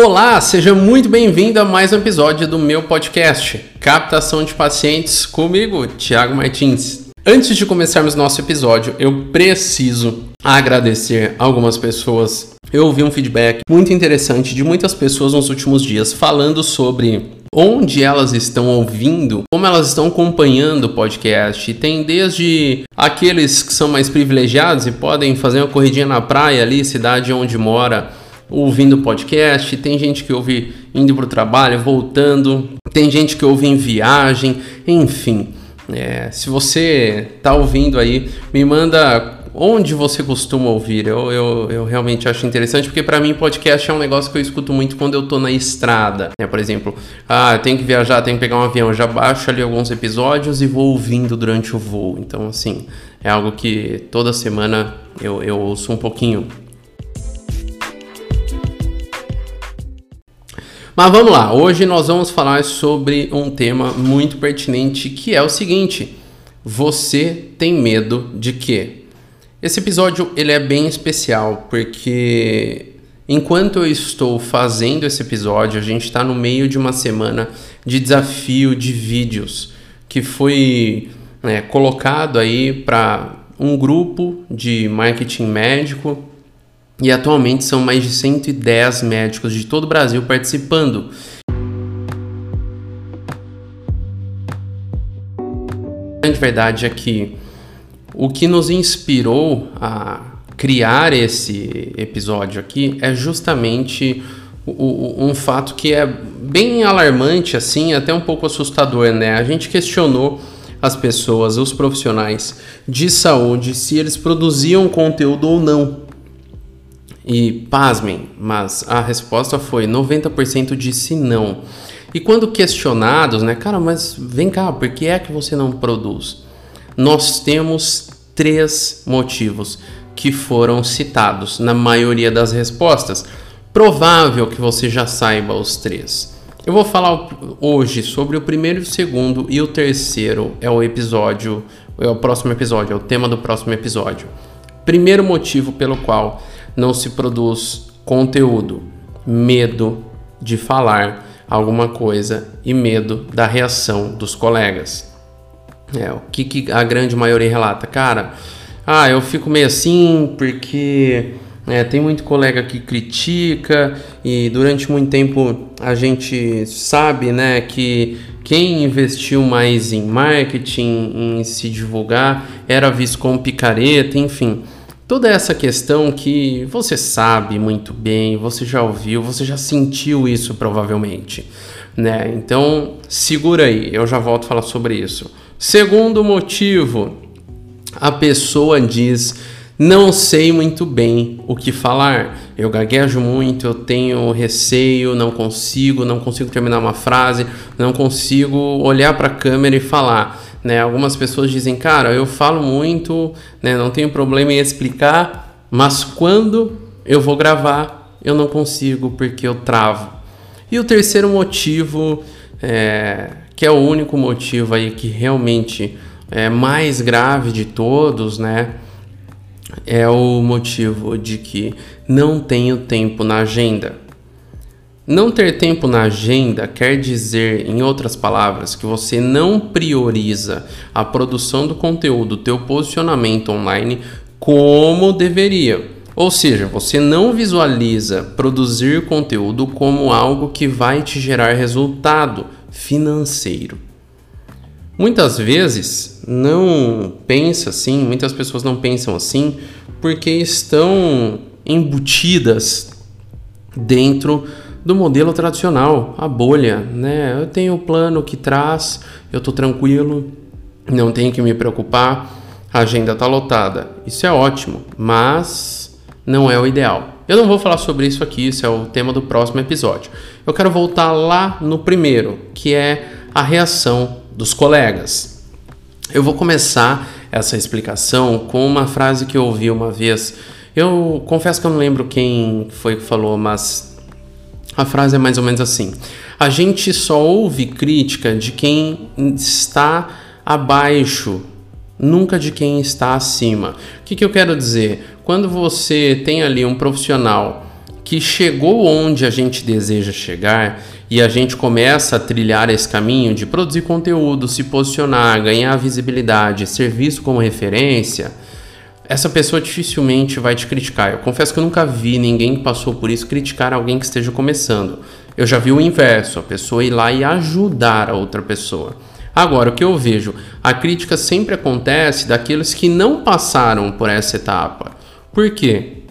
Olá, seja muito bem-vindo a mais um episódio do meu podcast, Captação de Pacientes, comigo, Thiago Martins. Antes de começarmos nosso episódio, eu preciso agradecer algumas pessoas. Eu ouvi um feedback muito interessante de muitas pessoas nos últimos dias falando sobre onde elas estão ouvindo, como elas estão acompanhando o podcast. Tem desde aqueles que são mais privilegiados e podem fazer uma corridinha na praia ali, cidade onde mora, ouvindo podcast. Tem gente que ouve indo para o trabalho, voltando. Tem gente que ouve em viagem, enfim. É, se você está ouvindo aí, me manda onde você costuma ouvir. Eu, eu, eu realmente acho interessante, porque para mim podcast é um negócio que eu escuto muito quando eu tô na estrada. Né? Por exemplo, ah, eu tenho que viajar, tenho que pegar um avião, eu já baixo ali alguns episódios e vou ouvindo durante o voo. Então, assim, é algo que toda semana eu, eu ouço um pouquinho. Mas vamos lá, hoje nós vamos falar sobre um tema muito pertinente que é o seguinte: você tem medo de quê? Esse episódio ele é bem especial porque enquanto eu estou fazendo esse episódio, a gente está no meio de uma semana de desafio de vídeos que foi né, colocado aí para um grupo de marketing médico e atualmente são mais de 110 médicos de todo o Brasil participando. A grande verdade é que o que nos inspirou a criar esse episódio aqui é justamente um fato que é bem alarmante, assim, até um pouco assustador, né? A gente questionou as pessoas, os profissionais de saúde, se eles produziam conteúdo ou não. E pasmem, mas a resposta foi 90% disse não. E quando questionados, né, cara, mas vem cá, por que é que você não produz? nós temos três motivos que foram citados na maioria das respostas. Provável que você já saiba os três. Eu vou falar hoje sobre o primeiro e o segundo, e o terceiro é o episódio, é o próximo episódio, é o tema do próximo episódio. Primeiro motivo pelo qual não se produz conteúdo: medo de falar alguma coisa e medo da reação dos colegas. É, o que, que a grande maioria relata? Cara, ah, eu fico meio assim porque é, tem muito colega que critica e durante muito tempo a gente sabe né, que quem investiu mais em marketing, em se divulgar, era visto como picareta, enfim. Toda essa questão que você sabe muito bem, você já ouviu, você já sentiu isso provavelmente. Né? Então, segura aí, eu já volto a falar sobre isso. Segundo motivo, a pessoa diz: não sei muito bem o que falar. Eu gaguejo muito, eu tenho receio, não consigo, não consigo terminar uma frase, não consigo olhar para a câmera e falar. Né? Algumas pessoas dizem, cara, eu falo muito, né? não tenho problema em explicar, mas quando eu vou gravar, eu não consigo porque eu travo. E o terceiro motivo é, que é o único motivo aí que realmente é mais grave de todos, né? É o motivo de que não tenho tempo na agenda. Não ter tempo na agenda quer dizer, em outras palavras, que você não prioriza a produção do conteúdo, teu posicionamento online como deveria. Ou seja, você não visualiza produzir conteúdo como algo que vai te gerar resultado financeiro. Muitas vezes não pensa assim, muitas pessoas não pensam assim porque estão embutidas dentro do modelo tradicional, a bolha, né? Eu tenho o plano que traz, eu tô tranquilo, não tenho que me preocupar, a agenda tá lotada. Isso é ótimo, mas não é o ideal. Eu não vou falar sobre isso aqui, isso é o tema do próximo episódio. Eu quero voltar lá no primeiro, que é a reação dos colegas. Eu vou começar essa explicação com uma frase que eu ouvi uma vez. Eu confesso que eu não lembro quem foi que falou, mas a frase é mais ou menos assim: A gente só ouve crítica de quem está abaixo, nunca de quem está acima. O que, que eu quero dizer? Quando você tem ali um profissional que chegou onde a gente deseja chegar e a gente começa a trilhar esse caminho de produzir conteúdo, se posicionar, ganhar visibilidade, ser visto como referência, essa pessoa dificilmente vai te criticar. Eu confesso que eu nunca vi ninguém que passou por isso criticar alguém que esteja começando. Eu já vi o inverso, a pessoa ir lá e ajudar a outra pessoa. Agora, o que eu vejo, a crítica sempre acontece daqueles que não passaram por essa etapa. Por quê?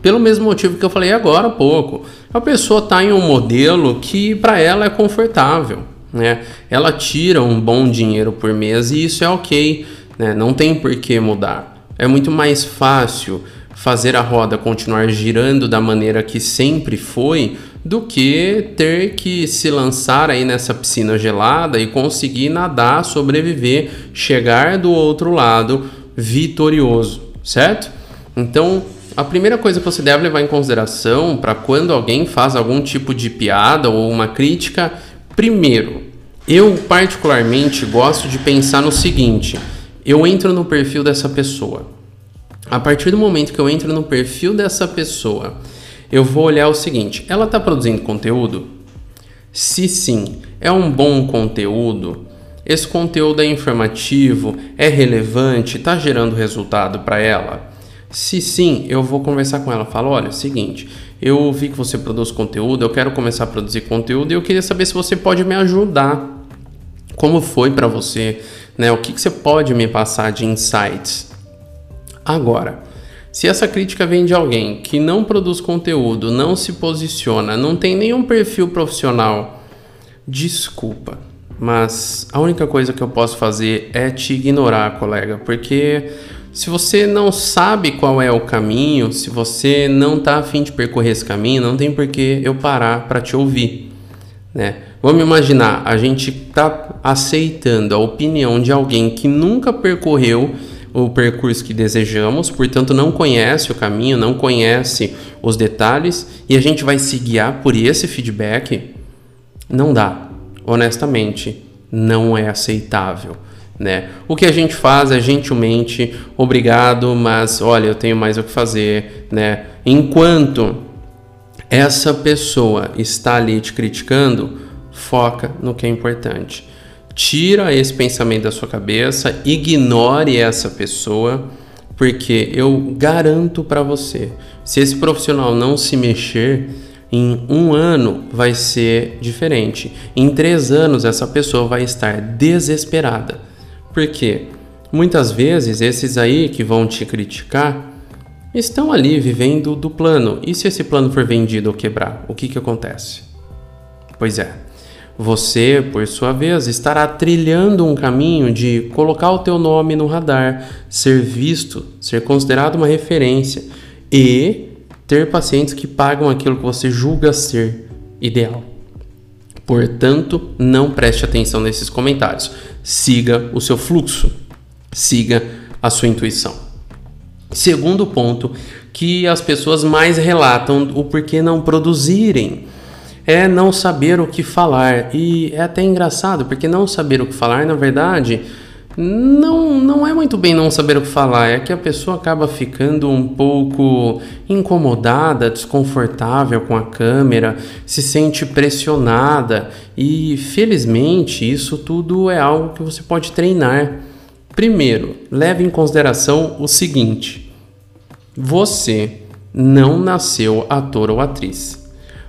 Pelo mesmo motivo que eu falei agora há pouco. A pessoa está em um modelo que para ela é confortável. Né? Ela tira um bom dinheiro por mês e isso é ok. Né? Não tem por que mudar. É muito mais fácil fazer a roda continuar girando da maneira que sempre foi do que ter que se lançar aí nessa piscina gelada e conseguir nadar, sobreviver, chegar do outro lado vitorioso, certo? Então, a primeira coisa que você deve levar em consideração para quando alguém faz algum tipo de piada ou uma crítica, primeiro, eu particularmente gosto de pensar no seguinte: eu entro no perfil dessa pessoa. A partir do momento que eu entro no perfil dessa pessoa, eu vou olhar o seguinte: ela está produzindo conteúdo? Se sim, é um bom conteúdo, esse conteúdo é informativo, é relevante, está gerando resultado para ela? Se sim, eu vou conversar com ela. Falo: olha, é o seguinte, eu vi que você produz conteúdo, eu quero começar a produzir conteúdo e eu queria saber se você pode me ajudar. Como foi para você? Né? O que, que você pode me passar de insights? Agora, se essa crítica vem de alguém que não produz conteúdo, não se posiciona, não tem nenhum perfil profissional, desculpa, mas a única coisa que eu posso fazer é te ignorar, colega, porque se você não sabe qual é o caminho, se você não está afim de percorrer esse caminho, não tem por que eu parar para te ouvir, né? Vamos imaginar, a gente está aceitando a opinião de alguém que nunca percorreu o percurso que desejamos, portanto não conhece o caminho, não conhece os detalhes e a gente vai se guiar por esse feedback, não dá. Honestamente, não é aceitável. Né? O que a gente faz é gentilmente, obrigado, mas olha, eu tenho mais o que fazer, né? Enquanto essa pessoa está ali te criticando, foca no que é importante. Tira esse pensamento da sua cabeça, ignore essa pessoa, porque eu garanto para você, se esse profissional não se mexer, em um ano vai ser diferente. Em três anos essa pessoa vai estar desesperada. Porque muitas vezes esses aí que vão te criticar estão ali vivendo do plano. E se esse plano for vendido ou quebrar, o que, que acontece? Pois é, você, por sua vez, estará trilhando um caminho de colocar o teu nome no radar, ser visto, ser considerado uma referência e ter pacientes que pagam aquilo que você julga ser ideal. Portanto, não preste atenção nesses comentários. Siga o seu fluxo, siga a sua intuição. Segundo ponto, que as pessoas mais relatam o porquê não produzirem é não saber o que falar. E é até engraçado, porque não saber o que falar, na verdade, não, não é muito bem não saber o que falar, é que a pessoa acaba ficando um pouco incomodada, desconfortável com a câmera, se sente pressionada e felizmente isso tudo é algo que você pode treinar. Primeiro, leve em consideração o seguinte: você não nasceu ator ou atriz.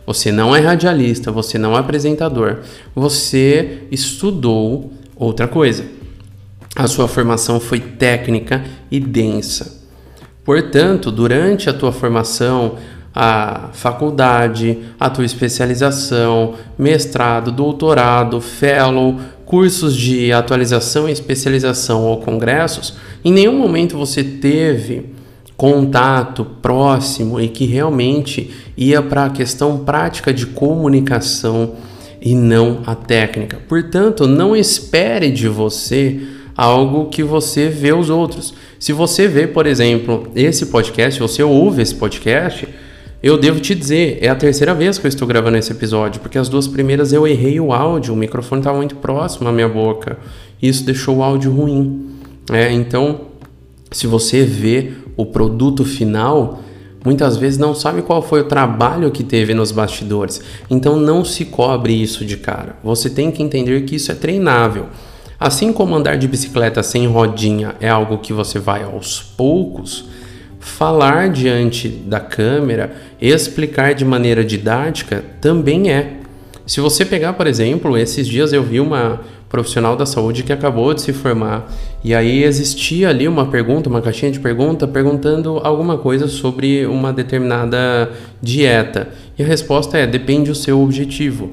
Você não é radialista, você não é apresentador, você estudou outra coisa. A sua formação foi técnica e densa. Portanto, durante a tua formação, a faculdade, a tua especialização, mestrado, doutorado, fellow, cursos de atualização e especialização ou congressos, em nenhum momento você teve contato próximo e que realmente ia para a questão prática de comunicação e não a técnica. Portanto, não espere de você algo que você vê os outros. Se você vê, por exemplo, esse podcast, você ouve esse podcast, eu devo te dizer, é a terceira vez que eu estou gravando esse episódio, porque as duas primeiras eu errei o áudio, o microfone estava muito próximo à minha boca. Isso deixou o áudio ruim. É, então, se você vê o produto final, muitas vezes não sabe qual foi o trabalho que teve nos bastidores. Então não se cobre isso de cara. Você tem que entender que isso é treinável. Assim como andar de bicicleta sem rodinha é algo que você vai aos poucos, falar diante da câmera, explicar de maneira didática também é. Se você pegar, por exemplo, esses dias eu vi uma profissional da saúde que acabou de se formar e aí existia ali uma pergunta, uma caixinha de pergunta perguntando alguma coisa sobre uma determinada dieta. E a resposta é: depende do seu objetivo.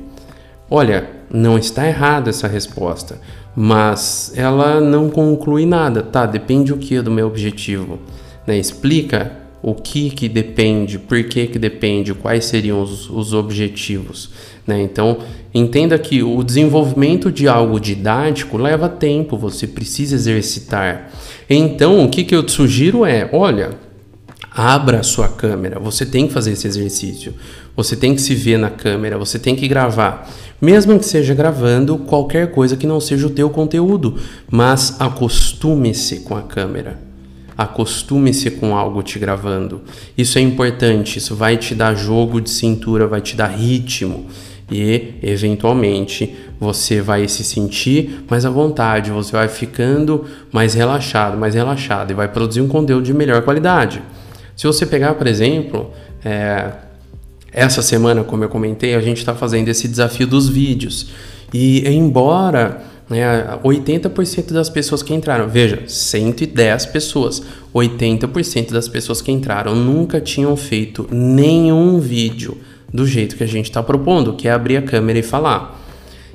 Olha, não está errada essa resposta, mas ela não conclui nada. Tá, depende o que do meu objetivo. Né? Explica o que que depende, por que que depende, quais seriam os, os objetivos. Né? Então, entenda que o desenvolvimento de algo didático leva tempo, você precisa exercitar. Então, o que, que eu te sugiro é, olha, abra a sua câmera, você tem que fazer esse exercício, você tem que se ver na câmera, você tem que gravar. Mesmo que seja gravando qualquer coisa que não seja o teu conteúdo, mas acostume-se com a câmera. Acostume-se com algo te gravando. Isso é importante, isso vai te dar jogo de cintura, vai te dar ritmo e eventualmente você vai se sentir mais à vontade, você vai ficando mais relaxado, mais relaxado e vai produzir um conteúdo de melhor qualidade. Se você pegar, por exemplo, é, essa semana, como eu comentei, a gente está fazendo esse desafio dos vídeos e embora né, 80% das pessoas que entraram, veja, 110 pessoas, 80% das pessoas que entraram nunca tinham feito nenhum vídeo do jeito que a gente está propondo, que é abrir a câmera e falar.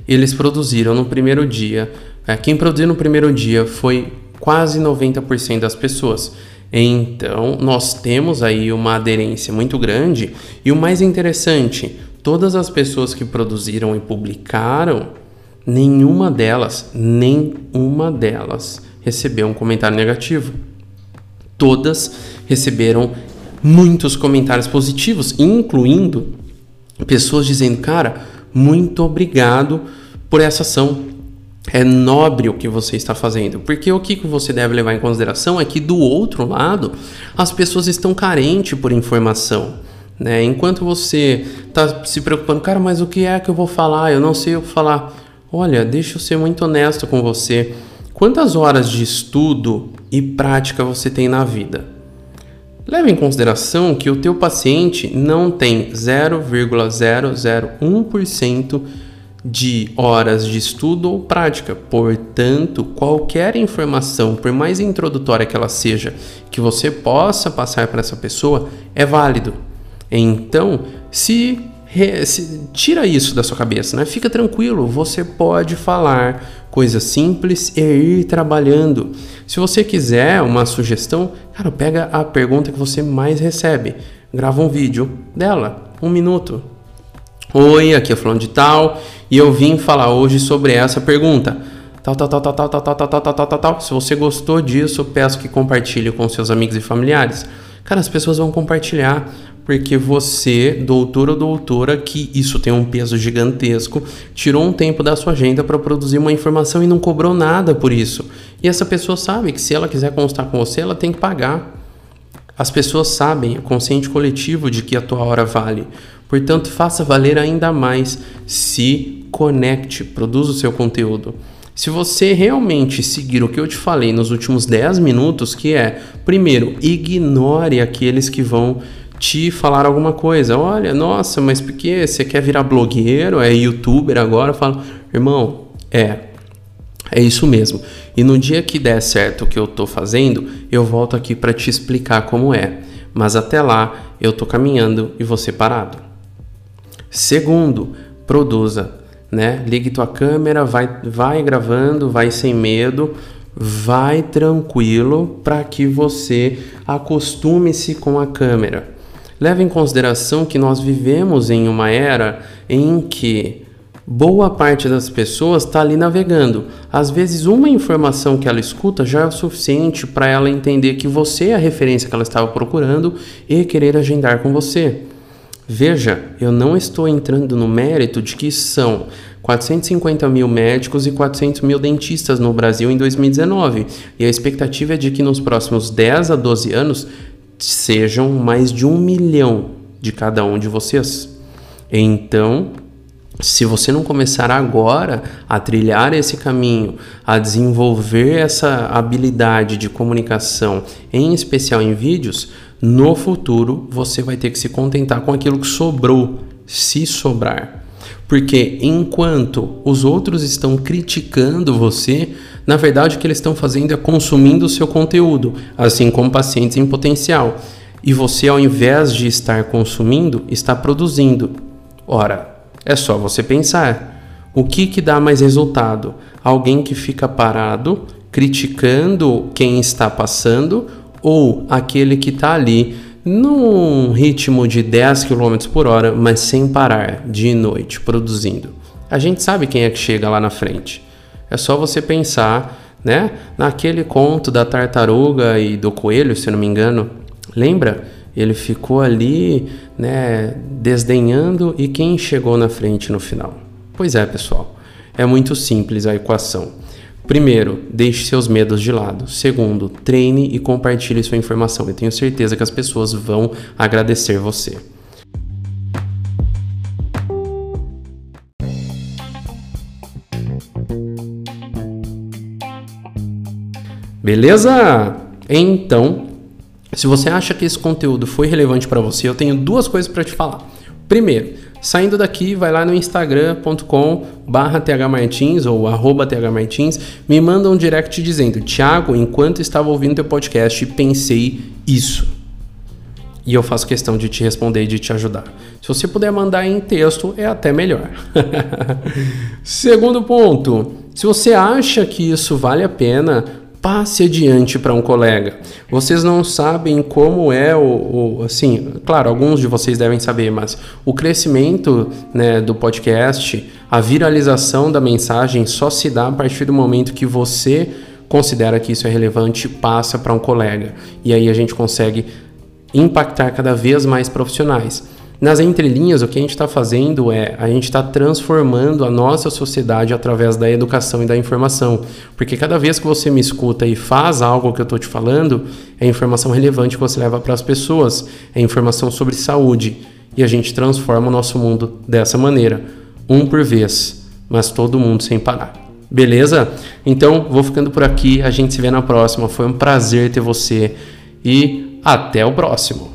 Eles produziram no primeiro dia, é, quem produziu no primeiro dia foi quase 90% das pessoas. Então, nós temos aí uma aderência muito grande e o mais interessante, todas as pessoas que produziram e publicaram nenhuma delas, nenhuma delas recebeu um comentário negativo. Todas receberam muitos comentários positivos, incluindo pessoas dizendo: "Cara, muito obrigado por essa ação. É nobre o que você está fazendo". Porque o que você deve levar em consideração é que do outro lado, as pessoas estão carentes por informação. Né? Enquanto você está se preocupando, cara, mas o que é que eu vou falar? Eu não sei o que falar. Olha, deixa eu ser muito honesto com você. Quantas horas de estudo e prática você tem na vida? Leve em consideração que o teu paciente não tem 0,001% de horas de estudo ou prática. Portanto, qualquer informação, por mais introdutória que ela seja, que você possa passar para essa pessoa, é válido. Então, se tira isso da sua cabeça, né? Fica tranquilo, você pode falar coisas simples e ir trabalhando. Se você quiser uma sugestão, cara, pega a pergunta que você mais recebe, grava um vídeo dela, um minuto. Oi, aqui é falando de tal, e eu vim falar hoje sobre essa pergunta. Tal, tal, tal, tal, tal, tal, tal, tal, tal, tal, tal. Se você gostou disso, peço que compartilhe com seus amigos e familiares. Cara, as pessoas vão compartilhar porque você, doutor ou doutora, que isso tem um peso gigantesco, tirou um tempo da sua agenda para produzir uma informação e não cobrou nada por isso. E essa pessoa sabe que se ela quiser constar com você, ela tem que pagar. As pessoas sabem, o consciente coletivo de que a tua hora vale. Portanto, faça valer ainda mais. Se conecte, produza o seu conteúdo. Se você realmente seguir o que eu te falei nos últimos 10 minutos, que é, primeiro, ignore aqueles que vão te falar alguma coisa. Olha, nossa, mas por que você quer virar blogueiro, é youtuber agora? Eu falo, irmão, é, é isso mesmo. E no dia que der certo o que eu tô fazendo, eu volto aqui para te explicar como é. Mas até lá, eu tô caminhando e você parado. Segundo, produza, né? Ligue tua câmera, vai, vai gravando, vai sem medo, vai tranquilo para que você acostume-se com a câmera. Leve em consideração que nós vivemos em uma era em que boa parte das pessoas está ali navegando. Às vezes, uma informação que ela escuta já é o suficiente para ela entender que você é a referência que ela estava procurando e querer agendar com você. Veja, eu não estou entrando no mérito de que são 450 mil médicos e 400 mil dentistas no Brasil em 2019, e a expectativa é de que nos próximos 10 a 12 anos sejam mais de um milhão de cada um de vocês. Então, se você não começar agora a trilhar esse caminho, a desenvolver essa habilidade de comunicação, em especial em vídeos, no futuro você vai ter que se contentar com aquilo que sobrou, se sobrar. Porque enquanto os outros estão criticando você, na verdade o que eles estão fazendo é consumindo o seu conteúdo, assim como pacientes em potencial. E você, ao invés de estar consumindo, está produzindo. Ora, é só você pensar. O que, que dá mais resultado? Alguém que fica parado, criticando quem está passando, ou aquele que está ali num ritmo de 10 km por hora, mas sem parar, dia e noite, produzindo. A gente sabe quem é que chega lá na frente. É só você pensar, né, naquele conto da tartaruga e do coelho, se não me engano. Lembra? Ele ficou ali, né, desdenhando e quem chegou na frente no final? Pois é, pessoal. É muito simples a equação. Primeiro, deixe seus medos de lado. Segundo, treine e compartilhe sua informação. Eu tenho certeza que as pessoas vão agradecer você. Beleza? Então, se você acha que esse conteúdo foi relevante para você, eu tenho duas coisas para te falar. Primeiro, Saindo daqui, vai lá no instagram.com barra thmartins ou arroba thmartins, me manda um direct dizendo, Thiago, enquanto estava ouvindo teu podcast, pensei isso. E eu faço questão de te responder e de te ajudar. Se você puder mandar em texto, é até melhor. Segundo ponto, se você acha que isso vale a pena, passe adiante para um colega. Vocês não sabem como é o, o, assim, claro, alguns de vocês devem saber, mas o crescimento né, do podcast, a viralização da mensagem só se dá a partir do momento que você considera que isso é relevante, passa para um colega e aí a gente consegue impactar cada vez mais profissionais. Nas entrelinhas, o que a gente está fazendo é a gente está transformando a nossa sociedade através da educação e da informação. Porque cada vez que você me escuta e faz algo que eu estou te falando, é informação relevante que você leva para as pessoas, é informação sobre saúde. E a gente transforma o nosso mundo dessa maneira, um por vez, mas todo mundo sem parar. Beleza? Então, vou ficando por aqui. A gente se vê na próxima. Foi um prazer ter você e até o próximo.